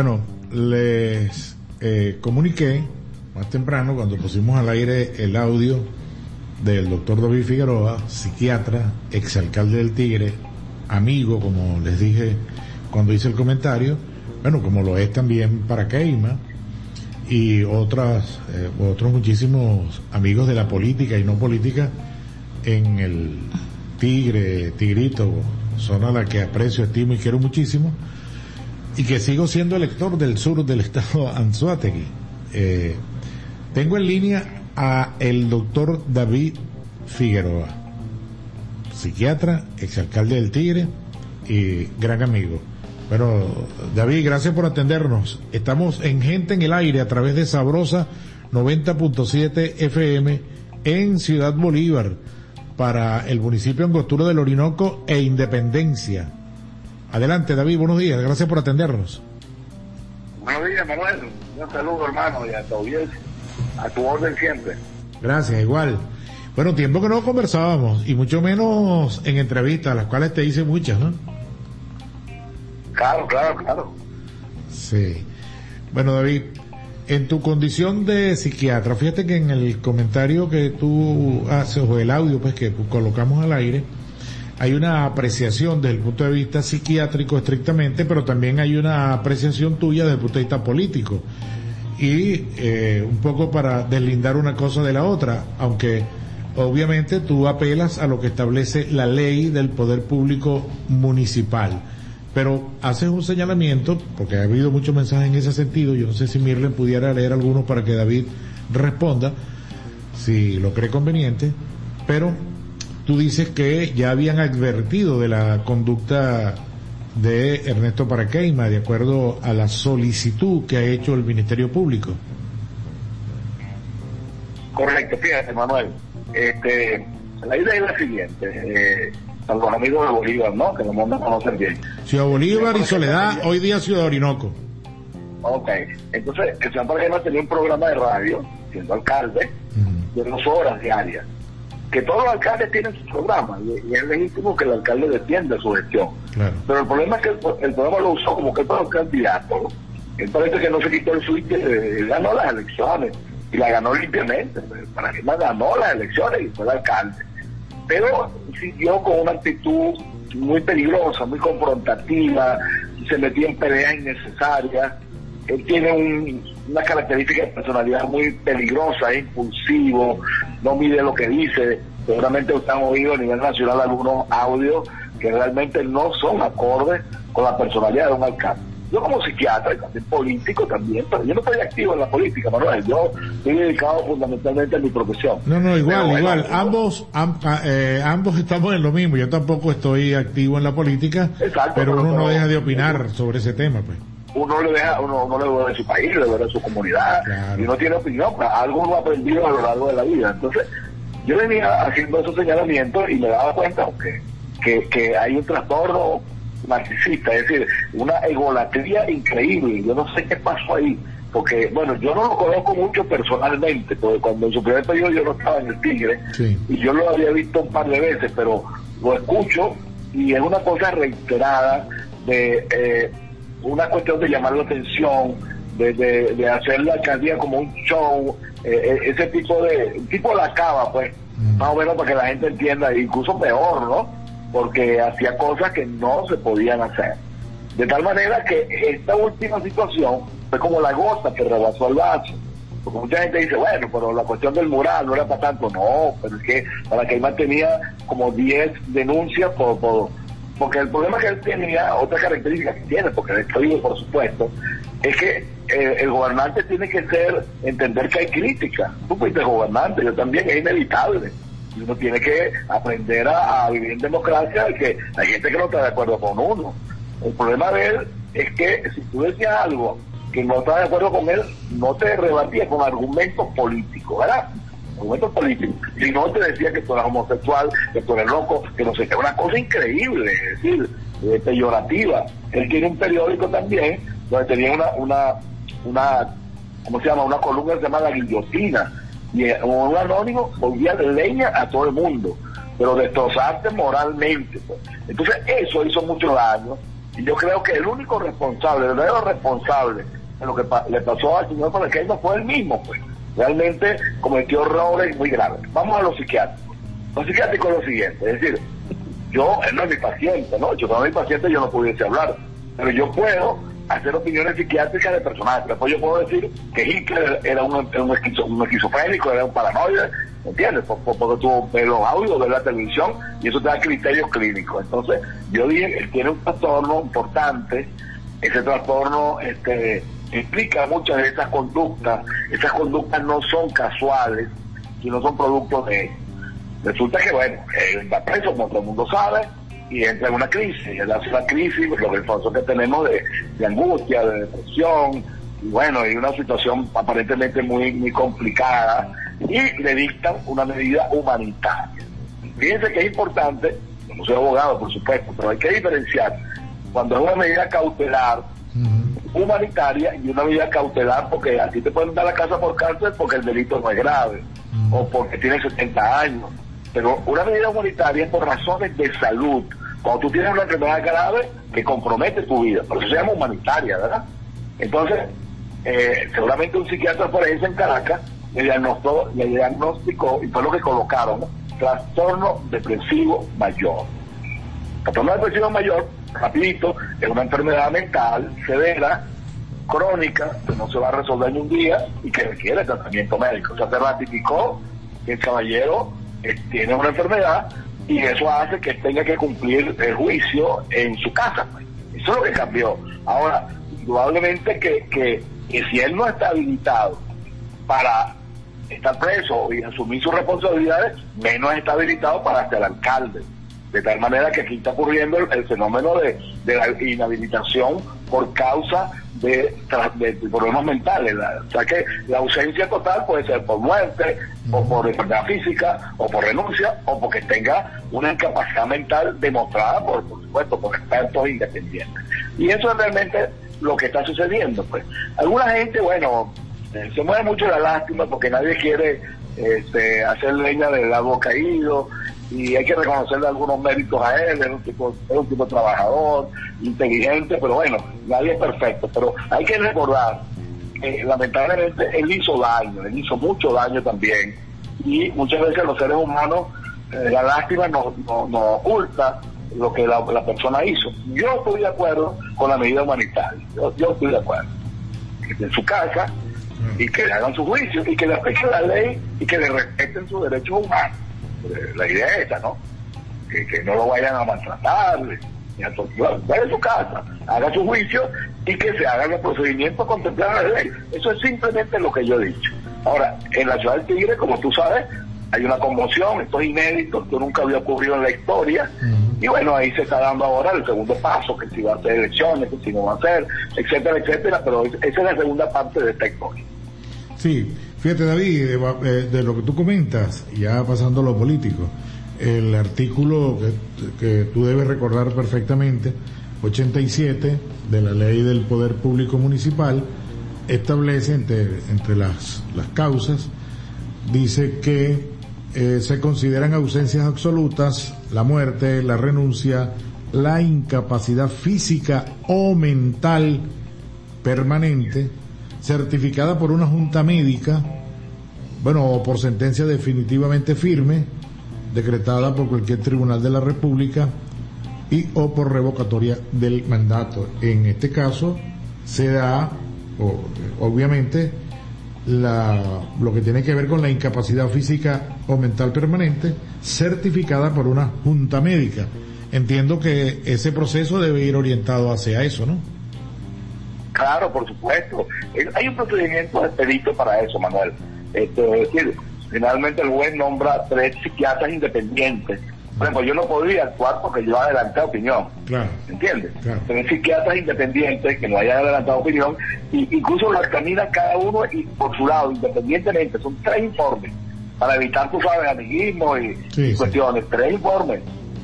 Bueno, les eh, comuniqué más temprano cuando pusimos al aire el audio del doctor David Figueroa, psiquiatra, exalcalde del Tigre, amigo, como les dije cuando hice el comentario, bueno, como lo es también para Keima y otras, eh, otros muchísimos amigos de la política y no política en el Tigre, Tigrito, zona a la que aprecio, estimo y quiero muchísimo, y que sigo siendo elector del sur del estado Anzuategui. Eh, tengo en línea a el doctor David Figueroa, psiquiatra, exalcalde del Tigre y gran amigo. Bueno, David, gracias por atendernos. Estamos en Gente en el Aire a través de Sabrosa 90.7 FM en Ciudad Bolívar para el municipio Angostura del Orinoco e Independencia. Adelante, David, buenos días, gracias por atendernos. Buenos días, Manuel. Un saludo, hermano, y a tu audiencia. A tu orden siempre. Gracias, igual. Bueno, tiempo que no conversábamos, y mucho menos en entrevistas, las cuales te hice muchas, ¿no? Claro, claro, claro. Sí. Bueno, David, en tu condición de psiquiatra, fíjate que en el comentario que tú haces, o el audio pues que colocamos al aire, hay una apreciación desde el punto de vista psiquiátrico estrictamente, pero también hay una apreciación tuya desde el punto de vista político. Y eh, un poco para deslindar una cosa de la otra, aunque obviamente tú apelas a lo que establece la ley del poder público municipal. Pero haces un señalamiento, porque ha habido muchos mensajes en ese sentido, yo no sé si Mirlen pudiera leer algunos para que David responda, si lo cree conveniente, pero tú dices que ya habían advertido de la conducta de Ernesto Paraqueima, de acuerdo a la solicitud que ha hecho el Ministerio Público. Correcto, fíjate, Manuel. Este, la idea es la siguiente. Eh, a los amigos de Bolívar, ¿no? Que los mundos conocen bien. Ciudad Bolívar y Soledad, hoy día Ciudad Orinoco. Ok, entonces el señor Paraqueima tenía un programa de radio, siendo alcalde, de dos horas diarias que todos los alcaldes tienen su programa y, es legítimo que el alcalde defienda su gestión. Pero el problema es que el, programa lo usó como que para un candidato. Él parece que no se quitó el switch, él ganó las elecciones y la ganó limpiamente. Para que más ganó las elecciones y fue el alcalde. Pero siguió con una actitud muy peligrosa, muy confrontativa, se metía en peleas innecesarias. Él tiene una característica de personalidad muy peligrosa, es impulsivo, no mide lo que dice. Seguramente usted han oído a nivel nacional algunos audios que realmente no son acordes con la personalidad de un alcalde. Yo como psiquiatra y también político también, pero yo no estoy activo en la política, Manuel. Yo estoy dedicado fundamentalmente a mi profesión. No, no, igual, igual. ambos, ah, eh, ambos estamos en lo mismo. Yo tampoco estoy activo en la política, pero uno no deja de opinar sobre ese tema, pues uno le deja, uno, uno le de su país, le de su comunidad, y uno tiene opinión, pues, algo uno ha aprendido a lo largo de la vida. Entonces, yo venía haciendo esos señalamientos y me daba cuenta que, que, hay un trastorno narcisista, es decir, una egolatría increíble. Yo no sé qué pasó ahí, porque, bueno, yo no lo conozco mucho personalmente, porque cuando en su primer periodo yo no estaba en el Tigre, y yo lo había visto un par de veces, pero lo escucho y es una cosa reiterada de eh, una cuestión de llamar la atención, de, de, hacer la alcaldía como un show, eh, eh, ese tipo de, tipo la cava, pues, mm. más o menos para que la gente entienda, incluso peor, ¿no? Porque hacía cosas que no se podían hacer. De tal manera que esta última situación fue como la gota que rebasó el vaso. Porque mucha gente dice, bueno, pero la cuestión del mural no era para tanto. No, pero es que para que él mantenía como 10 denuncias por, por porque el problema que él tenía, otra característica que tiene, porque él estoy por supuesto, es que eh, el gobernante tiene que ser, entender que hay crítica. Tú fuiste gobernante, yo también, es inevitable. Uno tiene que aprender a, vivir en democracia y que hay gente que no está de acuerdo con uno. El problema de él es que si tú decías algo que no está de acuerdo con él, no te rebatía con argumentos políticos, ¿verdad? Argumentos políticos, si no te decía que tú eras homosexual, que tú eres loco, que no sé qué, una cosa increíble, es decir, eh, peyorativa. Él tiene un periódico también donde tenía una, una, una, ¿cómo se llama? Una columna que se llama La Guillotina, y eh, un anónimo volvía de leña a todo el mundo, pero destrozarte moralmente. Pues. Entonces eso hizo mucho daño Y yo creo que el único responsable, el verdadero responsable de lo que le pasó al señor no fue el mismo, pues. Realmente cometió errores muy graves. Vamos a los psiquiátricos. Los psiquiátricos es lo siguiente, es decir, yo, él no es mi paciente, ¿no? Yo como mi paciente yo no pudiese hablar, pero yo puedo hacer opiniones psiquiátricas de personajes. Después yo puedo decir que Hitler era un, un, esquizofrénico, era un paranoide, ¿entiendes? porque tuvo los audios, de la televisión, y eso te da criterios clínicos. Entonces, yo dije, que tiene un trastorno importante, ese trastorno este, explica muchas de esas conductas, esas conductas no son casuales, sino son productos de... Resulta que, bueno, él va preso, como todo el mundo sabe, y entra en una crisis. Él hace una crisis, lo que que tenemos de, angustia, de depresión, y bueno, y una situación aparentemente muy, muy complicada, y le dictan una medida humanitaria. Fíjense que es importante, no soy abogado, por supuesto, pero hay que diferenciar cuando es una medida cautelar humanitaria y una medida cautelar porque a ti te pueden dar la casa por cárcel porque el delito no es grave o porque tienes 70 años. Pero una medida humanitaria es por razones de salud. Cuando tú tienes una enfermedad grave que compromete tu vida, por eso se llama humanitaria, ¿verdad? Entonces, eh, seguramente un psiquiatra forense en Caracas le diagnosticó, le diagnosticó y fue lo que colocaron, trastorno depresivo mayor. Trastorno depresivo mayor, rapidito, es una enfermedad mental severa, crónica, que no se va a resolver en un día y que requiere tratamiento médico. O sea, se ratificó que el caballero eh, tiene una enfermedad y eso hace que tenga que cumplir el juicio en su casa. Pues. Eso es lo que cambió. Ahora, probablemente que, que, que si él no está habilitado para estar preso y asumir sus responsabilidades, menos está habilitado para ser alcalde. De tal manera que aquí está ocurriendo el, fenómeno de, la inhabilitación por causa de, problemas mentales. o sea que la ausencia total puede ser por muerte, o por enfermedad física, o por renuncia, o porque tenga una incapacidad mental demostrada por, por supuesto, por expertos independientes. Y eso es realmente lo que está sucediendo. pues Alguna gente, bueno, eh, se mueve mucho la lástima porque nadie quiere este, hacer leña del agua caído y hay que reconocerle algunos méritos a él, es un tipo, es un tipo trabajador, inteligente, pero bueno, nadie es perfecto, pero hay que recordar que lamentablemente él hizo daño, él hizo mucho daño también y muchas veces los seres humanos eh, la lástima nos, oculta lo que la, persona hizo. Yo estoy de acuerdo con la medida humanitaria, yo, yo estoy de acuerdo. En su casa y que le hagan su juicio y que le apliquen la ley y que le respeten sus derechos humanos. Eh, la idea es esta, ¿no? Que, no lo vayan a maltratar, ni a torturar. Vaya a su casa, haga su juicio y que se hagan los procedimientos contemplados en la ley. Eso es simplemente lo que yo he dicho. Ahora, en la ciudad del Tigre, como tú sabes, hay una conmoción, esto es inédito, esto nunca había ocurrido en la historia, y bueno, ahí se está dando ahora el segundo paso, que si va a hacer elecciones, que si no va a hacer, etcétera, etcétera, pero esa es la segunda parte de esta historia. Sí, fíjate David, eh, de, lo que tú comentas, ya pasando a lo político, el artículo que, tú debes recordar perfectamente, 87 de la ley del Poder Público Municipal, establece entre, entre las, las causas, dice que eh, se consideran ausencias absolutas la muerte, la renuncia, la incapacidad física o mental permanente, certificada por una junta médica, bueno, o por sentencia definitivamente firme, decretada por cualquier tribunal de la República y o por revocatoria del mandato. En este caso se da, obviamente, la, lo que tiene que ver con la incapacidad física o mental permanente, certificada por una junta médica. Entiendo que ese proceso debe ir orientado hacia eso, ¿no? Claro, por supuesto. Hay un procedimiento expedito para eso, Manuel. Este, es decir, finalmente el juez nombra tres psiquiatras independientes. Bueno, yo no podría actuar porque yo adelanté opinión. Claro. ¿Entiendes? Claro. Tres psiquiatras independientes que no hayan adelantado opinión, y incluso lo examina cada uno y por su lado, independientemente. Son tres informes para evitar, tu sabes, amiguismo y cuestiones. Tres informes.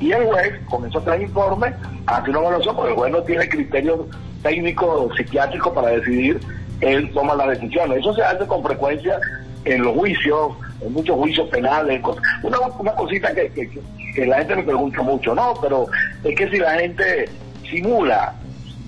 Y el juez, con esos tres informes, hace una evaluación porque el juez no tiene criterios técnico psiquiátrico para decidir, él toma la decisión. Eso se hace con frecuencia en los juicios, en muchos juicios penales. Una, una cosita que, que, la gente me pregunta mucho, no, pero es que si la gente simula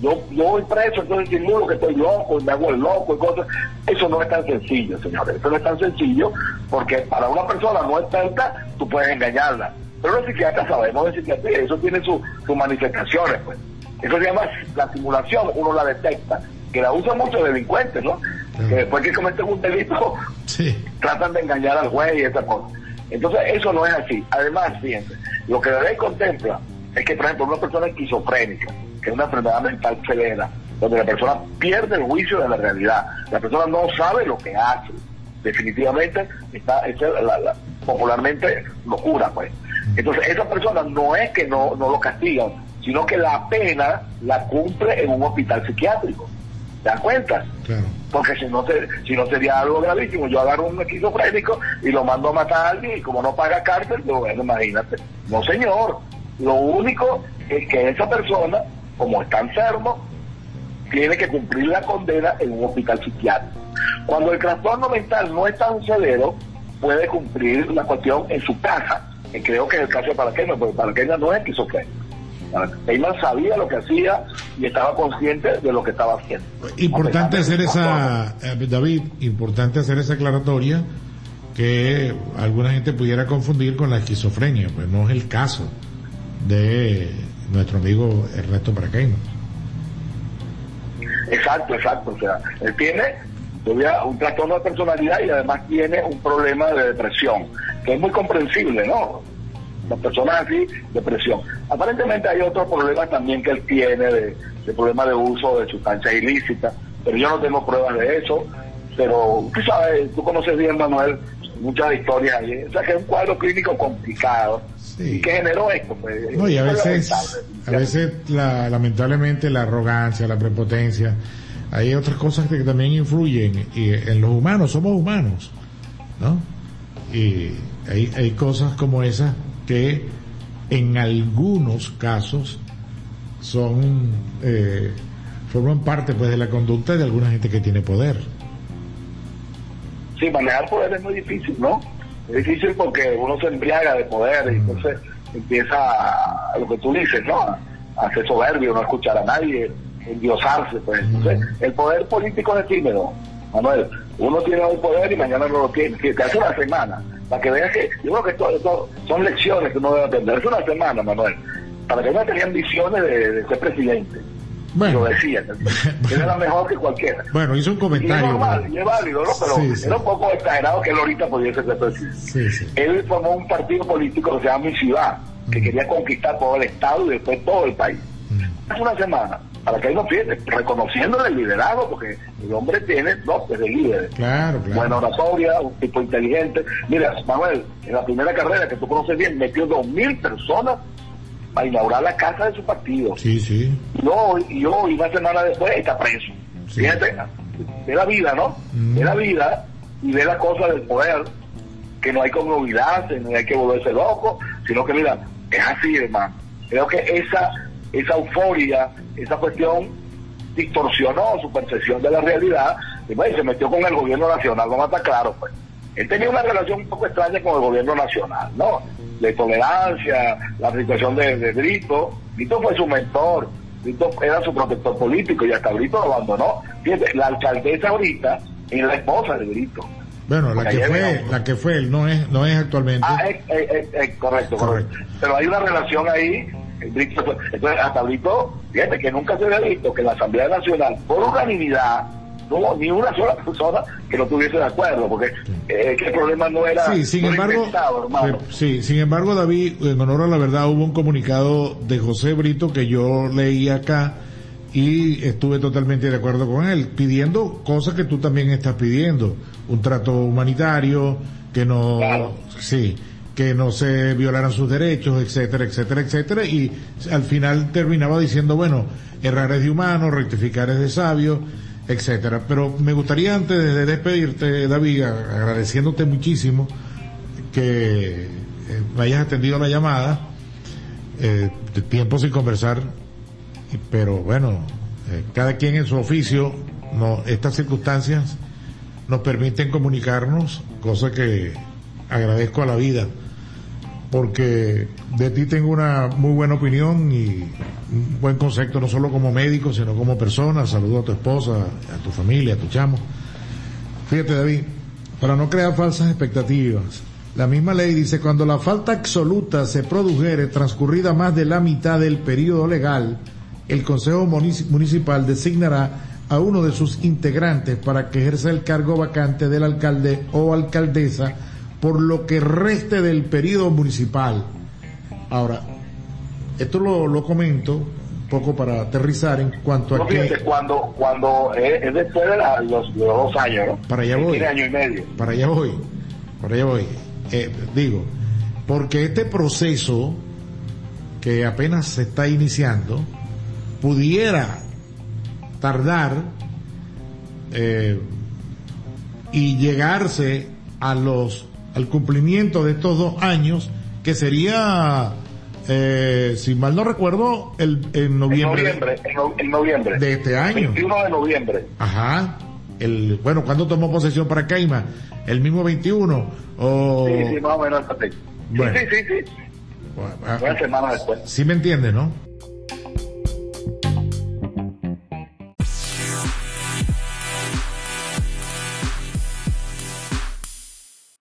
yo, yo voy preso, entonces digo que estoy loco, y me hago el loco y cosas. Eso no es tan sencillo, señores. Eso no es tan sencillo porque para una persona no experta, tú puedes engañarla. Pero los psiquiatras sabemos de psiquiatría, eso tiene sus manifestaciones, pues. Eso se llama la simulación, uno la detecta, que la usan muchos delincuentes, ¿no? Que después que cometen un delito, tratan de engañar al juez y esa cosa. Entonces, eso no es así. Además, fíjense, lo que la ley contempla es que, por ejemplo, una persona esquizofrénica, que es una enfermedad mental severa, donde la persona pierde el juicio de la realidad, la persona no sabe lo que hace, definitivamente está, es la, popularmente locura, pues. Entonces, esa persona no es que no, no lo castigan, sino que la pena la cumple en un hospital psiquiátrico. ¿Te das cuenta? Porque si no, si no sería algo gravísimo, yo agarro un esquizofrénico y lo mando a matar a alguien y como no paga cárcel, bueno, imagínate. No, señor. Lo único es que esa persona, como está enfermo, tiene que cumplir la condena en un hospital psiquiátrico. Cuando el trastorno mental no es tan severo, puede cumplir la cuestión en su casa. Y creo que es el caso de Paraqueña, porque Paraqueña no es esquizofrénico. Eyman sabía lo que hacía y estaba consciente de lo que estaba haciendo. Importante hacer esa, eh, David, importante hacer esa aclaratoria que alguna gente pudiera confundir con la esquizofrenia, pues no es el caso de nuestro amigo Ernesto Paraqueino. Exacto, exacto. O sea, él tiene todavía un trastorno de personalidad y además tiene un problema de depresión, que es muy comprensible, ¿no? Las personas así, depresión. Aparentemente hay otros problemas también que él tiene, de, problemas de uso de sustancias ilícitas, pero yo no tengo pruebas de eso. Pero tú sabes, tú conoces bien, Manuel, muchas historias ahí. O sea, que es un cuadro clínico complicado. ¿Y qué generó esto? Pues, no, y a veces, a veces la, lamentablemente la arrogancia, la prepotencia, hay otras cosas que también influyen y en los humanos, somos humanos, ¿no? Y hay, hay cosas como esas que en algunos casos son eh, forman parte pues de la conducta de alguna gente que tiene poder. Sí, manejar poder es muy difícil, ¿no? Es difícil porque uno se embriaga de poder y entonces empieza a, lo que tú dices, ¿no? A ser soberbio, no escuchar a nadie, endiosarse, pues. Entonces, el poder político es efímero, Manuel. Uno tiene un poder y mañana no lo tiene. Que hace una semana para que veas que yo creo que esto, son lecciones que uno debe aprender. Es una semana, Manuel, para que uno tenga ambiciones de, ser presidente. Bueno, lo decía, era mejor que cualquiera. Bueno, hizo un comentario. Y es normal, y es válido, ¿no? Pero era un poco exagerado que él ahorita pudiese ser presidente. Él formó un partido político que se llama Mi Ciudad, que mm. quería conquistar todo el Estado y después todo el país. Mm. Hace una semana, para que él no pierda, reconociéndole el liderazgo, porque el hombre tiene dotes de líder. Claro, claro. Buena oratoria, un tipo inteligente. Mira, Manuel, en la primera carrera que tú conoces bien, metió dos mil personas para inaugurar la casa de su partido. Sí, sí. Y hoy, y hoy una semana después, está preso. Fíjate, ve la vida, ¿no? Mm. Ve la vida y ve la cosa del poder, que no hay que olvidarse, no hay que volverse loco, sino que, mira, es así, hermano. Creo que esa esa euforia, esa cuestión distorsionó su percepción de la realidad y se metió con el gobierno nacional, no está claro, pues. Él tenía una relación un poco extraña con el gobierno nacional, ¿no? De tolerancia, la situación de, de Brito. Brito fue su mentor, Brito era su protector político y hasta Brito lo abandonó. Fíjate, la alcaldesa ahorita es la esposa de Brito. Bueno, la que fue, la que fue él, no es, no es actualmente. Ah, es, correcto, correcto. Pero hay una relación ahí entonces, hasta Brito, fíjate que nunca se había visto que la Asamblea Nacional, por unanimidad, no hubo ni una sola persona que no estuviese de acuerdo, porque eh, el problema no era sí, sin embargo, eh, sí, sin embargo, David, en honor a la verdad, hubo un comunicado de José Brito que yo leí acá y estuve totalmente de acuerdo con él, pidiendo cosas que tú también estás pidiendo, un trato humanitario, que no, sí, que no se violaran sus derechos, etcétera, etcétera, etcétera, y al final terminaba diciendo, bueno, errar es de humano, rectificar es de sabio, etcétera. Pero me gustaría antes de despedirte, David, agradeciéndote muchísimo que eh, me hayas atendido la llamada, eh, de tiempo sin conversar, pero bueno, eh, cada quien en su oficio, no, estas circunstancias nos permiten comunicarnos, cosa que agradezco a la vida porque de ti tengo una muy buena opinión y un buen concepto, no solo como médico, sino como persona. Saludo a tu esposa, a tu familia, a tu chamo. Fíjate, David, para no crear falsas expectativas, la misma ley dice, cuando la falta absoluta se produjere transcurrida más de la mitad del periodo legal, el Consejo Municipal designará a uno de sus integrantes para que ejerza el cargo vacante del alcalde o alcaldesa por lo que reste del periodo municipal. Ahora, esto lo, comento un poco para aterrizar en cuanto a que... Cuando, cuando es, después de los, dos años, ¿no? Para allá voy. año y medio. Para allá voy. Para allá voy. Eh, digo, porque este proceso que apenas se está iniciando pudiera tardar eh, y llegarse a los al cumplimiento de estos dos años que sería eh, si mal no recuerdo el en noviembre. En noviembre, de este año. 21 de noviembre. Ajá. El bueno cuando tomó posesión para Caima el mismo 21 o sí sí más o menos bueno. sí sí sí, sí. Una semana después. Sí me entiende no